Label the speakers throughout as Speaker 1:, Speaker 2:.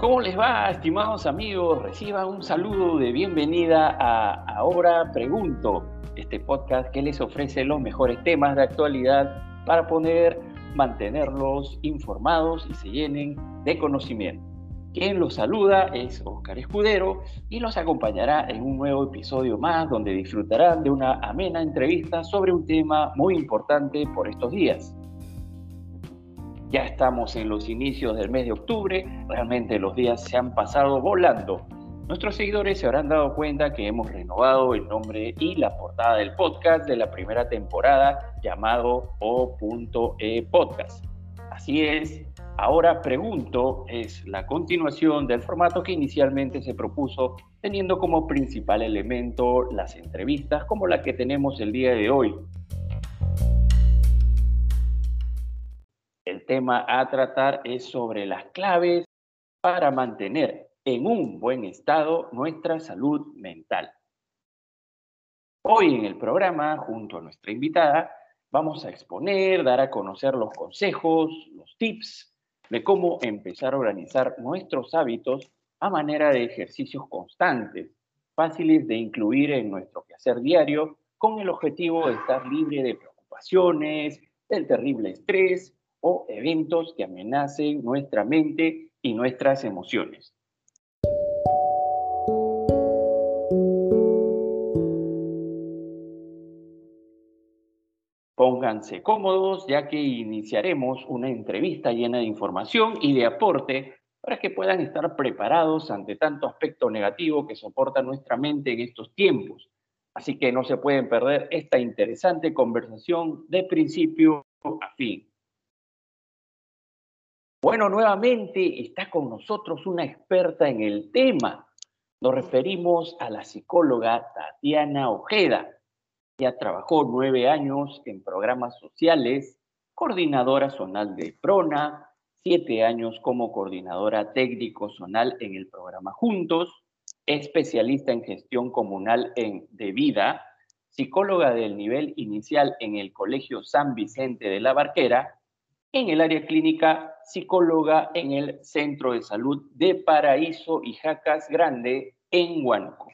Speaker 1: ¿Cómo les va, estimados amigos? Reciban un saludo de bienvenida a Ahora Pregunto, este podcast que les ofrece los mejores temas de actualidad para poder mantenerlos informados y se llenen de conocimiento. Quien los saluda es Oscar Escudero y los acompañará en un nuevo episodio más donde disfrutarán de una amena entrevista sobre un tema muy importante por estos días. Ya estamos en los inicios del mes de octubre, realmente los días se han pasado volando. Nuestros seguidores se habrán dado cuenta que hemos renovado el nombre y la portada del podcast de la primera temporada llamado O.E Podcast. Así es, ahora pregunto es la continuación del formato que inicialmente se propuso teniendo como principal elemento las entrevistas como la que tenemos el día de hoy, tema a tratar es sobre las claves para mantener en un buen estado nuestra salud mental. Hoy en el programa, junto a nuestra invitada, vamos a exponer, dar a conocer los consejos, los tips de cómo empezar a organizar nuestros hábitos a manera de ejercicios constantes, fáciles de incluir en nuestro quehacer diario, con el objetivo de estar libre de preocupaciones, del terrible estrés o eventos que amenacen nuestra mente y nuestras emociones. Pónganse cómodos ya que iniciaremos una entrevista llena de información y de aporte para que puedan estar preparados ante tanto aspecto negativo que soporta nuestra mente en estos tiempos. Así que no se pueden perder esta interesante conversación de principio a fin. Bueno, nuevamente está con nosotros una experta en el tema. Nos referimos a la psicóloga Tatiana Ojeda. Ella trabajó nueve años en programas sociales, coordinadora zonal de PRONA, siete años como coordinadora técnico zonal en el programa Juntos, especialista en gestión comunal en De Vida, psicóloga del nivel inicial en el Colegio San Vicente de la Barquera en el área clínica, psicóloga en el Centro de Salud de Paraíso y Jacas Grande en Huánuco.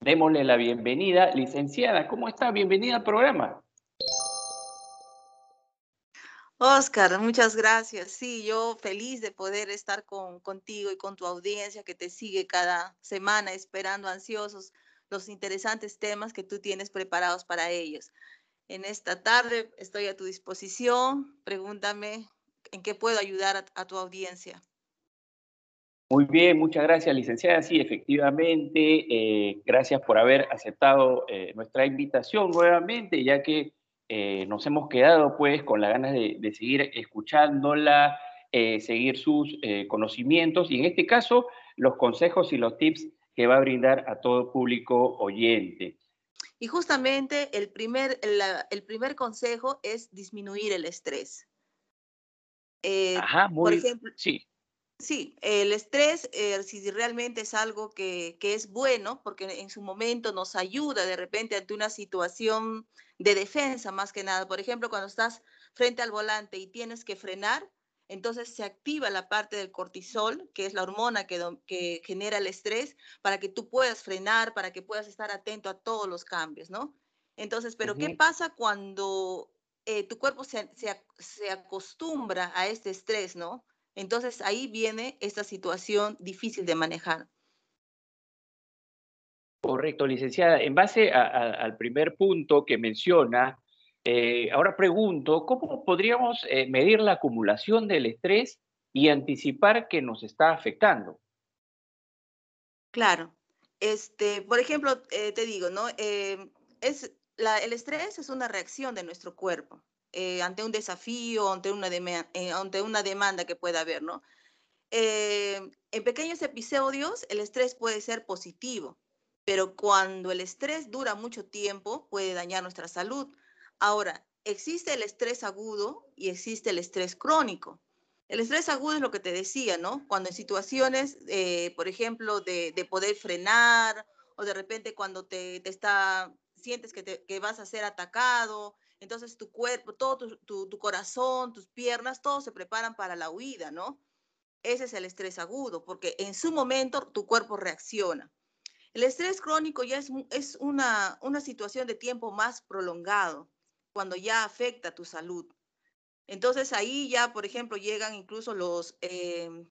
Speaker 1: Démosle la bienvenida, licenciada. ¿Cómo está? Bienvenida al programa.
Speaker 2: Oscar, muchas gracias. Sí, yo feliz de poder estar con, contigo y con tu audiencia que te sigue cada semana esperando ansiosos los interesantes temas que tú tienes preparados para ellos en esta tarde. Estoy a tu disposición. Pregúntame en qué puedo ayudar a, tu audiencia.
Speaker 1: Muy bien, muchas gracias, licenciada. Sí, efectivamente, eh, gracias por haber aceptado eh, nuestra invitación nuevamente, ya que eh, nos hemos quedado pues con las ganas de, de seguir escuchándola, seguir sus conocimientos y en este caso los consejos y los tips que va a brindar a todo público oyente.
Speaker 2: Y justamente el primer, el primer consejo es disminuir el estrés.
Speaker 1: Eh, Ajá, muy, por ejemplo, sí.
Speaker 2: Sí, el estrés, eh, si realmente es algo que, que, es bueno, porque en su momento nos ayuda de repente ante una situación de defensa más que nada. Por ejemplo, cuando estás frente al volante y tienes que frenar, entonces se activa la parte del cortisol, que es la hormona que, genera el estrés, para que tú puedas frenar, para que puedas estar atento a todos los cambios, ¿no? Entonces, pero ¿qué pasa cuando eh, tu cuerpo se, se, acostumbra a este estrés, ¿no? Entonces ahí viene esta situación difícil de manejar.
Speaker 1: Correcto, licenciada. En base al primer punto que menciona, eh, ahora pregunto, ¿cómo podríamos eh, medir la acumulación del estrés y anticipar que nos está afectando?
Speaker 2: Claro. Este, por ejemplo, eh, te digo, ¿no? es, el estrés es una reacción de nuestro cuerpo ante un desafío, ante una, ante una demanda que pueda haber, ¿no? en pequeños episodios, el estrés puede ser positivo, pero cuando el estrés dura mucho tiempo, puede dañar nuestra salud Ahora, existe el estrés agudo y existe el estrés crónico. El estrés agudo es lo que te decía, ¿no? Cuando en situaciones, eh, por ejemplo, de, poder frenar o de repente cuando te, está, sientes que, vas a ser atacado, entonces tu cuerpo, todo tu, tu, corazón, tus piernas, todos se preparan para la huida, ¿no? ese es el estrés agudo, porque en su momento tu cuerpo reacciona. El estrés crónico ya es, es una, una situación de tiempo más prolongado, cuando ya afecta tu salud. Entonces ahí ya, por ejemplo, llegan incluso los, em,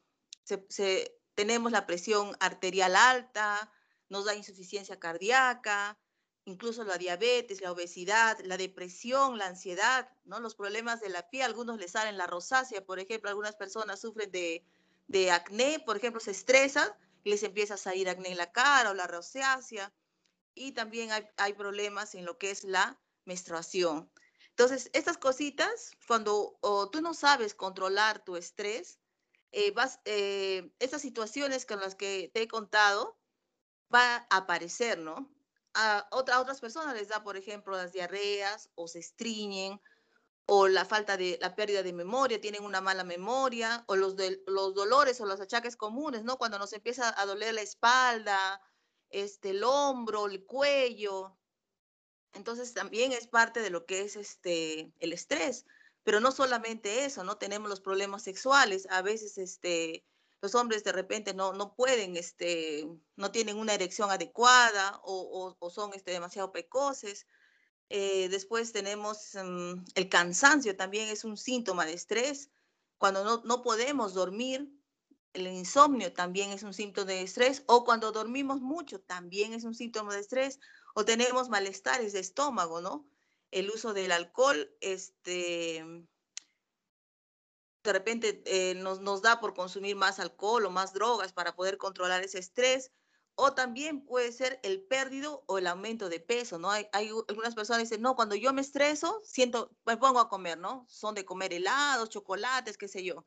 Speaker 2: tenemos la presión arterial alta, nos da insuficiencia cardíaca, incluso la diabetes, la obesidad, la depresión, la ansiedad, ¿no? Los problemas de la piel, algunos les salen la rosácea, por ejemplo, algunas personas sufren de, de acné, por ejemplo, se estresan y les empieza a salir acné en la cara o la rosácea. Y también hay, hay problemas en lo que es la menstruación. Entonces, estas cositas, cuando tú no sabes controlar tu estrés, eh, vas, eh, estas situaciones con las que te he contado va a aparecer, ¿no? A, otra, otras personas les da, por ejemplo, las diarreas o se estriñen o la falta de la pérdida de memoria, tienen una mala memoria o los, los dolores o los achaques comunes, ¿no? Cuando nos empieza a doler la espalda, este, el hombro, el cuello, entonces también es parte de lo que es este, el estrés. Pero no solamente eso, ¿no? Tenemos los problemas sexuales. A veces este, los hombres de repente no, no pueden, este, no tienen una erección adecuada o, o, son este, demasiado precoces. Eh, después tenemos mm, el cansancio, también es un síntoma de estrés. Cuando no, no podemos dormir, el insomnio también es un síntoma de estrés. O cuando dormimos mucho, también es un síntoma de estrés o tenemos malestares de estómago, ¿no? El uso del alcohol, este, de repente eh, nos, nos da por consumir más alcohol o más drogas para poder controlar ese estrés, o también puede ser el pérdido o el aumento de peso, ¿no? Hay, hay, algunas personas dicen, no, cuando yo me estreso, siento, me pongo a comer, ¿no? Son de comer helados, chocolates, qué sé yo.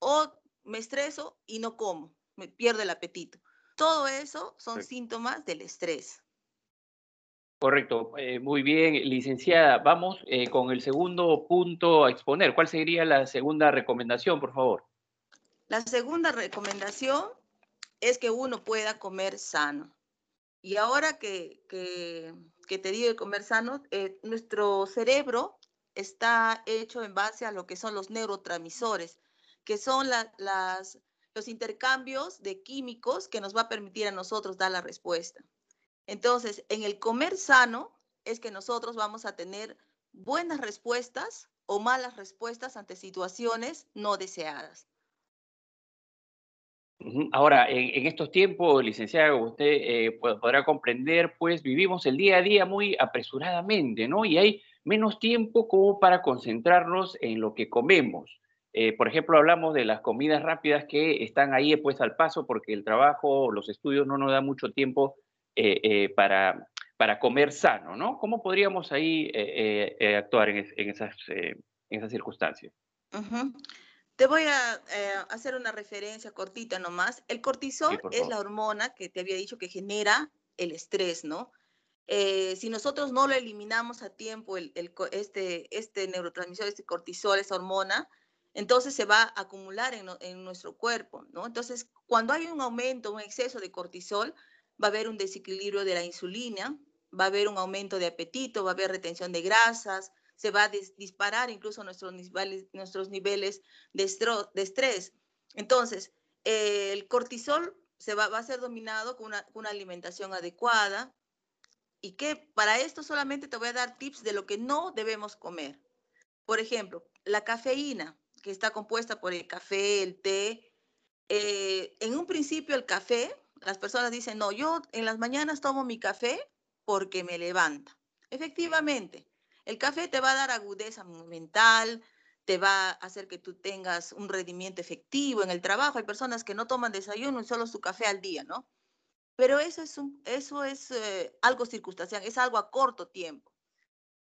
Speaker 2: O me estreso y no como, me pierde el apetito. Todo eso son síntomas del estrés.
Speaker 1: Correcto, eh, muy bien, licenciada. Vamos eh, con el segundo punto a exponer. ¿Cuál sería la segunda recomendación, por favor?
Speaker 2: La segunda recomendación es que uno pueda comer sano. Y ahora que, que, te digo de comer sano, eh, nuestro cerebro está hecho en base a lo que son los neurotransmisores, que son las, los intercambios de químicos que nos va a permitir a nosotros dar la respuesta. Entonces, en el comer sano es que nosotros vamos a tener buenas respuestas o malas respuestas ante situaciones no deseadas.
Speaker 1: Ahora, en, estos tiempos, licenciado, usted eh, podrá comprender, pues vivimos el día a día muy apresuradamente, ¿no? Y hay menos tiempo como para concentrarnos en lo que comemos. Eh, por ejemplo, hablamos de las comidas rápidas que están ahí pues al paso porque el trabajo, los estudios no nos da mucho tiempo para, para comer sano, ¿no? ¿Cómo podríamos ahí eh, actuar en, esas, en esas circunstancias?
Speaker 2: Te voy a hacer una referencia cortita nomás. El cortisol es la hormona que te había dicho que genera el estrés, ¿no? si nosotros no lo eliminamos a tiempo, el, este, este neurotransmisor, este cortisol, esa hormona, entonces se va a acumular en, en, nuestro cuerpo, ¿no? Entonces, cuando hay un aumento, un exceso de cortisol, va a haber un desequilibrio de la insulina, va a haber un aumento de apetito, va a haber retención de grasas, se va a disparar incluso nuestros niveles, nuestros niveles de, estrés. Entonces, el cortisol se va, a ser dominado con una, alimentación adecuada y que para esto solamente te voy a dar tips de lo que no debemos comer. Por ejemplo, la cafeína, que está compuesta por el café, el té. Eh, en un principio el café las personas dicen, no, yo en las mañanas tomo mi café porque me levanta. Efectivamente, el café te va a dar agudeza mental, te va a hacer que tú tengas un rendimiento efectivo en el trabajo. Hay personas que no toman desayuno y solo su café al día, ¿no? Pero eso es, un, eso es eh, algo circunstancial, es algo a corto tiempo.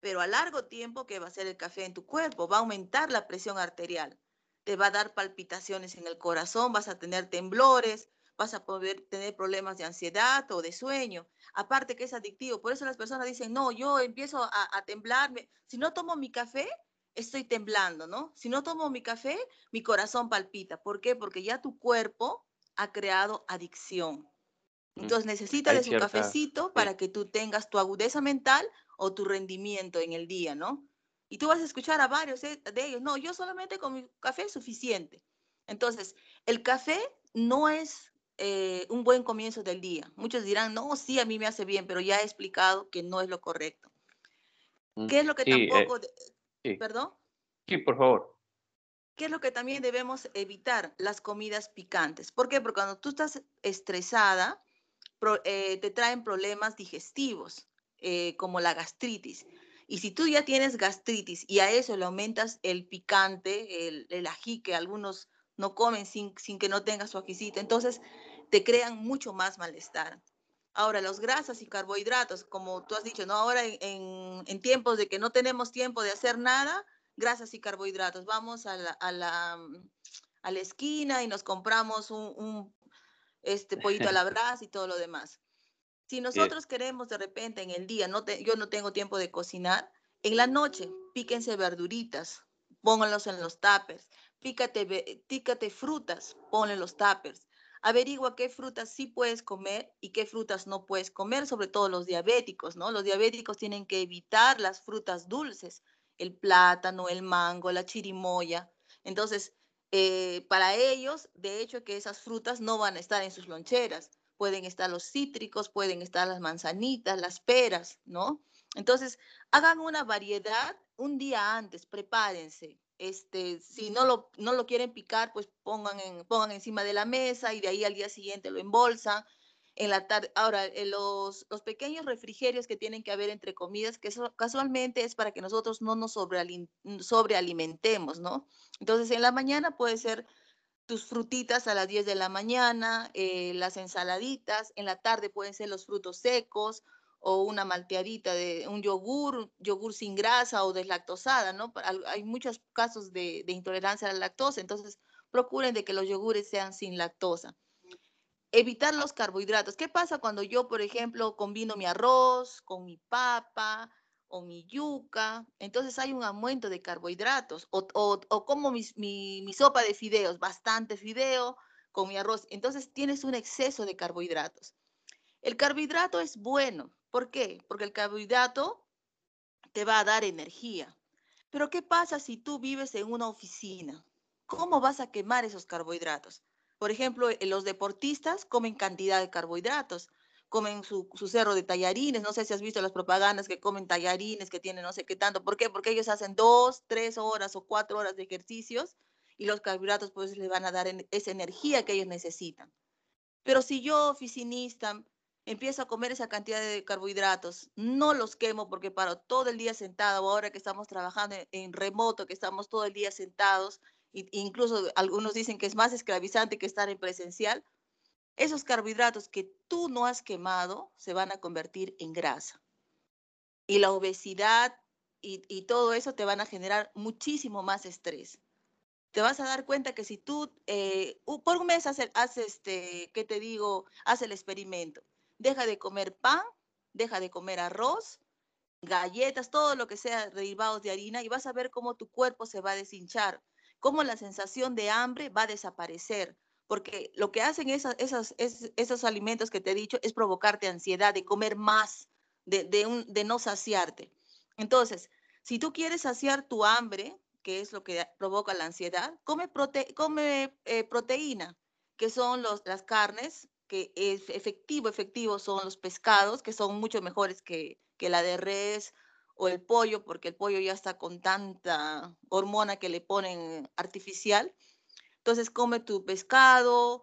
Speaker 2: Pero a largo tiempo, ¿qué va a hacer el café en tu cuerpo? Va a aumentar la presión arterial, te va a dar palpitaciones en el corazón, vas a tener temblores, vas a poder tener problemas de ansiedad o de sueño. Aparte que es adictivo. Por eso las personas dicen, no, yo empiezo a, a temblarme. Si no tomo mi café, estoy temblando, ¿no? Si no tomo mi café, mi corazón palpita. ¿Por qué? Porque ya tu cuerpo ha creado adicción. Mm, Entonces necesitas de su cafecito para que tú tengas tu agudeza mental o tu rendimiento en el día, ¿no? Y tú vas a escuchar a varios de ellos, no, yo solamente con mi café es suficiente. Entonces, el café no es eh, un buen comienzo del día. Muchos dirán, no, sí, a mí me hace bien, pero ya he explicado que no es lo correcto. Mm, ¿Qué es lo que eh, tampoco... ¿Perdón?
Speaker 1: Sí, por favor.
Speaker 2: ¿Qué es lo que también debemos evitar? Las comidas picantes. ¿Por qué? Porque cuando tú estás estresada, eh, te traen problemas digestivos, como la gastritis. Y si tú ya tienes gastritis y a eso le aumentas el picante, el, el ají que algunos no comen sin, sin que no tenga su ajicito, entonces te crean mucho más malestar. Ahora, los grasas y carbohidratos, como tú has dicho, ¿no? Ahora en, en, tiempos de que no tenemos tiempo de hacer nada, grasas y carbohidratos. Vamos a la, a la, a la esquina y nos compramos un, un este pollito a la brasa y todo lo demás. Si nosotros queremos de repente en el día, no yo no tengo tiempo de cocinar, en la noche píquense verduritas, pónganlos en los tuppers, pícate, pícate frutas, ponle los tuppers. Averigua qué frutas sí puedes comer y qué frutas no puedes comer, sobre todo los diabéticos, ¿no? Los diabéticos tienen que evitar las frutas dulces, el plátano, el mango, la chirimoya. Entonces, eh, para ellos, de hecho, que esas frutas no van a estar en sus loncheras pueden estar los cítricos, pueden estar las manzanitas, las peras, ¿no? Entonces, hagan una variedad un día antes, prepárense. Este, si no lo, no lo quieren picar, pues pongan, en, pongan encima de la mesa y de ahí al día siguiente lo embolsan. En la tarde, ahora, los, los pequeños refrigerios que tienen que haber entre comidas, que eso casualmente es para que nosotros no nos sobrealimentemos, ¿no? Entonces, en la mañana puede ser tus frutitas a las 10 de la mañana, eh, las ensaladitas, en la tarde pueden ser los frutos secos o una malteadita de un yogur, yogur sin grasa o deslactosada, ¿no? Hay muchos casos de, intolerancia a la lactosa, entonces procuren de que los yogures sean sin lactosa. Evitar los carbohidratos. ¿Qué pasa cuando yo, por ejemplo, combino mi arroz con mi papa, o mi yuca, entonces hay un aumento de carbohidratos, o, como mi, mi, sopa de fideos, bastante fideo con mi arroz, entonces tienes un exceso de carbohidratos. El carbohidrato es bueno, ¿por qué? Porque el carbohidrato te va a dar energía. Pero ¿qué pasa si tú vives en una oficina? ¿Cómo vas a quemar esos carbohidratos? Por ejemplo, eh, los deportistas comen cantidad de carbohidratos, comen su, cerro de tallarines, no sé si has visto las propagandas que comen tallarines, que tienen no sé qué tanto, ¿por qué? Porque ellos hacen dos, tres horas o cuatro horas de ejercicios y los carbohidratos pues les van a dar esa energía que ellos necesitan. Pero si yo, oficinista, empiezo a comer esa cantidad de carbohidratos, no los quemo porque paro todo el día sentado, ahora que estamos trabajando en, remoto, que estamos todo el día sentados, e incluso algunos dicen que es más esclavizante que estar en presencial, esos carbohidratos que tú no has quemado se van a convertir en grasa. Y la obesidad y, todo eso te van a generar muchísimo más estrés. Te vas a dar cuenta que si tú eh, por un mes haces, este, ¿qué te digo? Haz el experimento. Deja de comer pan, deja de comer arroz, galletas, todo lo que sea derivados de harina y vas a ver cómo tu cuerpo se va a deshinchar, cómo la sensación de hambre va a desaparecer, porque lo que hacen esas, esos alimentos que te he dicho es provocarte ansiedad, de comer más, de, de, no saciarte. Entonces, si tú quieres saciar tu hambre, que es lo que provoca la ansiedad, come, come eh, proteína, que son los, las carnes, que es efectivo, efectivo son los pescados, que son mucho mejores que, que la de res o el pollo, porque el pollo ya está con tanta hormona que le ponen artificial. Entonces come tu pescado,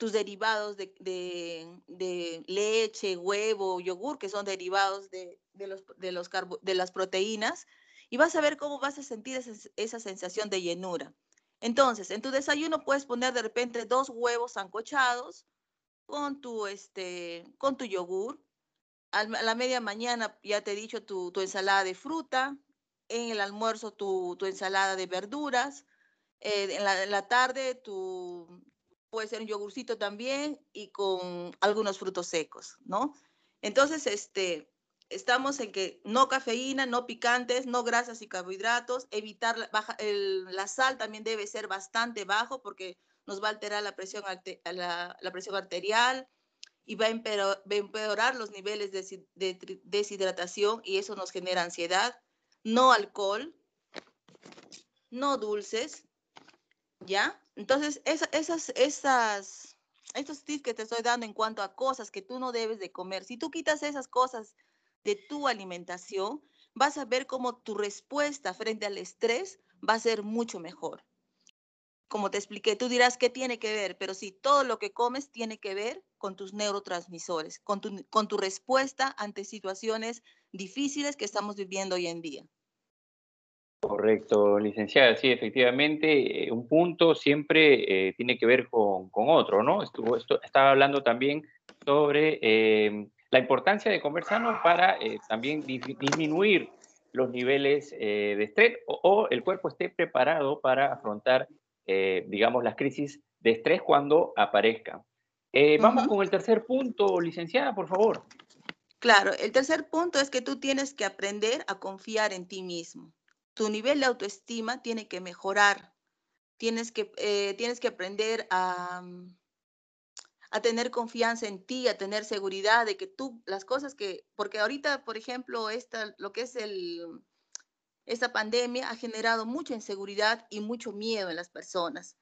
Speaker 2: tus derivados de, leche, huevo, yogur, que son derivados de, los, de, los de las proteínas, y vas a ver cómo vas a sentir esa, sensación de llenura. Entonces, en tu desayuno puedes poner de repente dos huevos ancochados con tu, este, con tu yogur. A la media mañana, ya te he dicho, tu, ensalada de fruta. En el almuerzo, tu, tu ensalada de verduras. Eh, en, la, tarde tú puede ser un yogurcito también y con algunos frutos secos, ¿no? Entonces, este, estamos en que no cafeína, no picantes, no grasas y carbohidratos, evitar la, baja, la sal también debe ser bastante bajo porque nos va a alterar la presión, la, la presión arterial y va a, empeorar, los niveles de, de deshidratación y eso nos genera ansiedad. No alcohol, no dulces, ¿ya? Entonces, esas, esas, estos tips que te estoy dando en cuanto a cosas que tú no debes de comer, si tú quitas esas cosas de tu alimentación, vas a ver cómo tu respuesta frente al estrés va a ser mucho mejor. Como te expliqué, tú dirás qué tiene que ver, pero sí, todo lo que comes tiene que ver con tus neurotransmisores, con tu, respuesta ante situaciones difíciles que estamos viviendo hoy en día.
Speaker 1: Correcto, licenciada. Sí, efectivamente, eh, un punto siempre eh, tiene que ver con, otro, ¿no? Estuvo, estaba hablando también sobre eh, la importancia de comer sano para también disminuir los niveles de estrés o, el cuerpo esté preparado para afrontar, digamos, las crisis de estrés cuando aparezcan. Vamos con el tercer punto, licenciada, por favor.
Speaker 2: Claro, el tercer punto es que tú tienes que aprender a confiar en ti mismo tu nivel de autoestima tiene que mejorar. Tienes que, eh, tienes que aprender a, a tener confianza en ti, a tener seguridad de que tú, las cosas que, porque ahorita, por ejemplo, esta, lo que es el, esta pandemia ha generado mucha inseguridad y mucho miedo en las personas.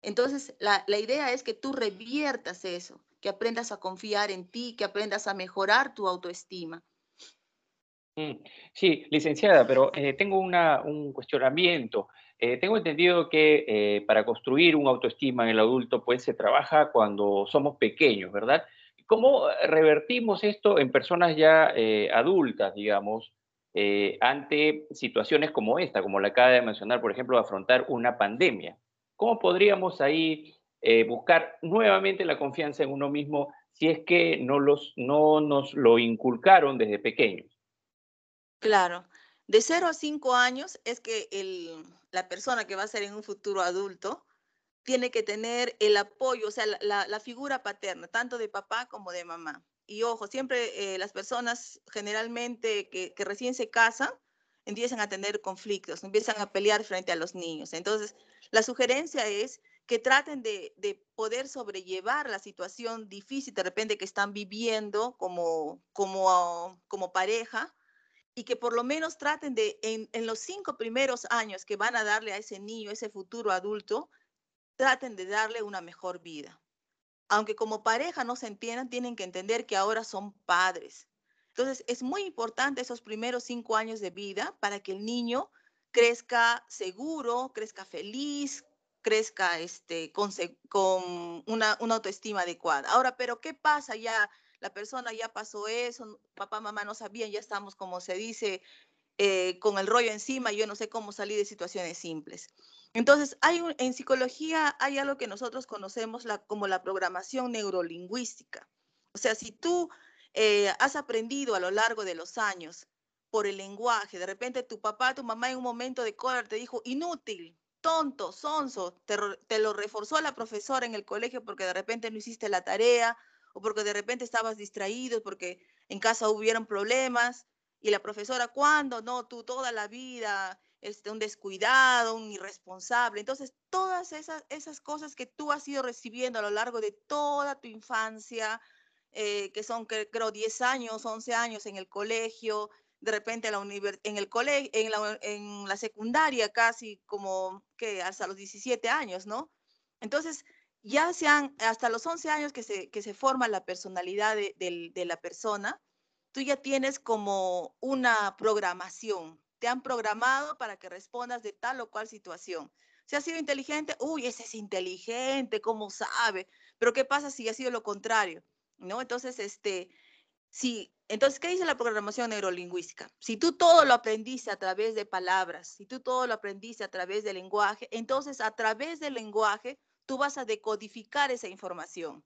Speaker 2: Entonces, la, idea es que tú reviertas eso, que aprendas a confiar en ti, que aprendas a mejorar tu autoestima.
Speaker 1: Mm, sí, licenciada, pero eh, tengo un cuestionamiento. Eh, tengo entendido que eh, para construir un autoestima en el adulto, pues se trabaja cuando somos pequeños, ¿verdad? ¿Cómo revertimos esto en personas ya adultas, digamos, ante situaciones como esta, como la acaba de mencionar, por ejemplo, afrontar una pandemia? ¿Cómo podríamos ahí buscar nuevamente la confianza en uno mismo si es que no, los, no nos lo inculcaron desde pequeños?
Speaker 2: Claro, de 0 a 5 años es que la persona que va a ser en un futuro adulto tiene que tener el apoyo, o sea, la, figura paterna, tanto de papá como de mamá. Y ojo, siempre eh, las personas generalmente que, recién se casan empiezan a tener conflictos, empiezan a pelear frente a los niños. Entonces, la sugerencia es que traten de, de poder sobrellevar la situación difícil de repente que están viviendo como, como, como pareja y que por lo menos traten de, en, en, los cinco primeros años que van a darle a ese niño, ese futuro adulto, traten de darle una mejor vida. Aunque como pareja no se entiendan, tienen que entender que ahora son padres. Entonces, es muy importante esos primeros cinco años de vida para que el niño crezca seguro, crezca feliz, crezca este, con, una autoestima adecuada. Ahora, pero ¿qué pasa ya la persona ya pasó eso, papá, mamá no sabían, ya estamos, como se dice, eh, con el rollo encima, yo no sé cómo salir de situaciones simples. Entonces, hay en psicología hay algo que nosotros conocemos como la programación neurolingüística. O sea, si tú eh, has aprendido a lo largo de los años por el lenguaje, de repente tu papá, tu mamá en un momento de cólera te dijo inútil, tonto, sonso, te, te, lo reforzó la profesora en el colegio porque de repente no hiciste la tarea o porque de repente estabas distraído, porque en casa hubieron problemas y la profesora, ¿cuándo? No, tú toda la vida, este, un descuidado, un irresponsable. Entonces, todas esas, esas cosas que tú has ido recibiendo a lo largo de toda tu infancia, eh, que son creo 10 años, 11 años en el colegio, de repente en, la en el colegio, en la, en la secundaria casi como que hasta los 17 años, ¿no? Entonces, ya sean hasta los 11 años que se, que se forma la personalidad de, de, la persona, tú ya tienes como una programación. Te han programado para que respondas de tal o cual situación. Si has sido inteligente, uy, ese es inteligente, ¿cómo sabe? Pero ¿qué pasa si ha sido lo contrario? ¿No? Entonces, este, si, entonces, ¿qué dice la programación neurolingüística? Si tú todo lo aprendiste a través de palabras, si tú todo lo aprendiste a través del lenguaje, entonces a través del lenguaje tú vas a decodificar esa información.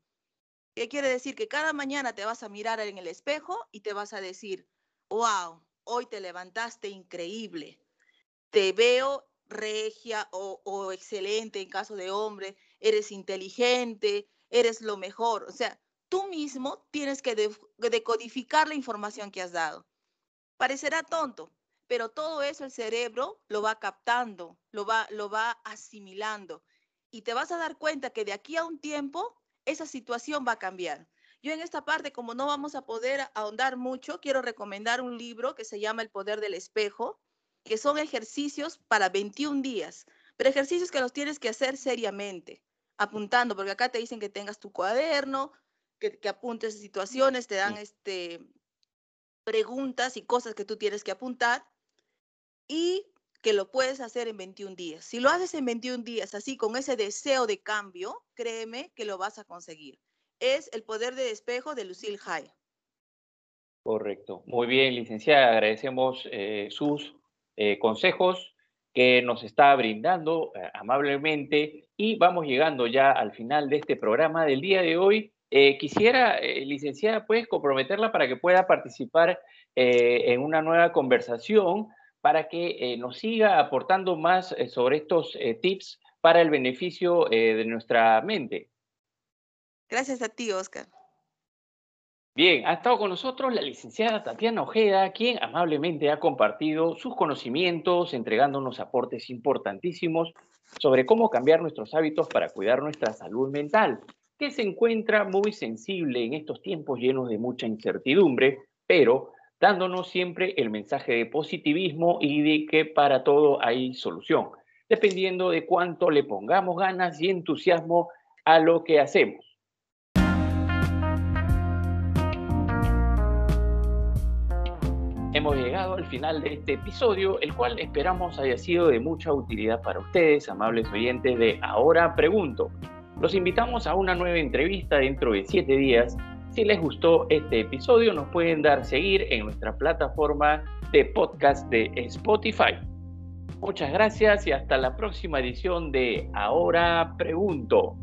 Speaker 2: ¿Qué quiere decir? Que cada mañana te vas a mirar en el espejo y te vas a decir, wow, hoy te levantaste increíble, te veo regia o, excelente en caso de hombre, eres inteligente, eres lo mejor. O sea, tú mismo tienes que decodificar la información que has dado. Parecerá tonto, pero todo eso el cerebro lo va captando, lo va, lo va asimilando y te vas a dar cuenta que de aquí a un tiempo esa situación va a cambiar. Yo en esta parte, como no vamos a poder ahondar mucho, quiero recomendar un libro que se llama El Poder del Espejo, que son ejercicios para 21 días, pero ejercicios que los tienes que hacer seriamente, apuntando, porque acá te dicen que tengas tu cuaderno, que, que apuntes situaciones, te dan este, preguntas y cosas que tú tienes que apuntar y que lo puedes hacer en 21 días. Si lo haces en 21 días, así con ese deseo de cambio, créeme que lo vas a conseguir. Es el poder de despejo de Lucille Hay.
Speaker 1: Correcto. Muy bien, licenciada. Agradecemos eh, sus eh, consejos que nos está brindando eh, amablemente y vamos llegando ya al final de este programa del día de hoy. quisiera, licenciada, pues comprometerla para que pueda participar en una nueva conversación para que nos siga aportando más sobre estos tips para el beneficio de nuestra mente.
Speaker 2: Gracias a ti, Oscar.
Speaker 1: Bien, ha estado con nosotros la licenciada Tatiana Ojeda, quien amablemente ha compartido sus conocimientos, entregándonos aportes importantísimos sobre cómo cambiar nuestros hábitos para cuidar nuestra salud mental, que se encuentra muy sensible en estos tiempos llenos de mucha incertidumbre, pero dándonos siempre el mensaje de positivismo y de que para todo hay solución, dependiendo de cuánto le pongamos ganas y entusiasmo a lo que hacemos. Hemos llegado al final de este episodio, el cual esperamos haya sido de mucha utilidad para ustedes, amables oyentes de Ahora Pregunto. Los invitamos a una nueva entrevista dentro de siete días. Si les gustó este episodio, nos pueden dar seguir en nuestra plataforma de podcast de Spotify. Muchas gracias y hasta la próxima edición de Ahora Pregunto.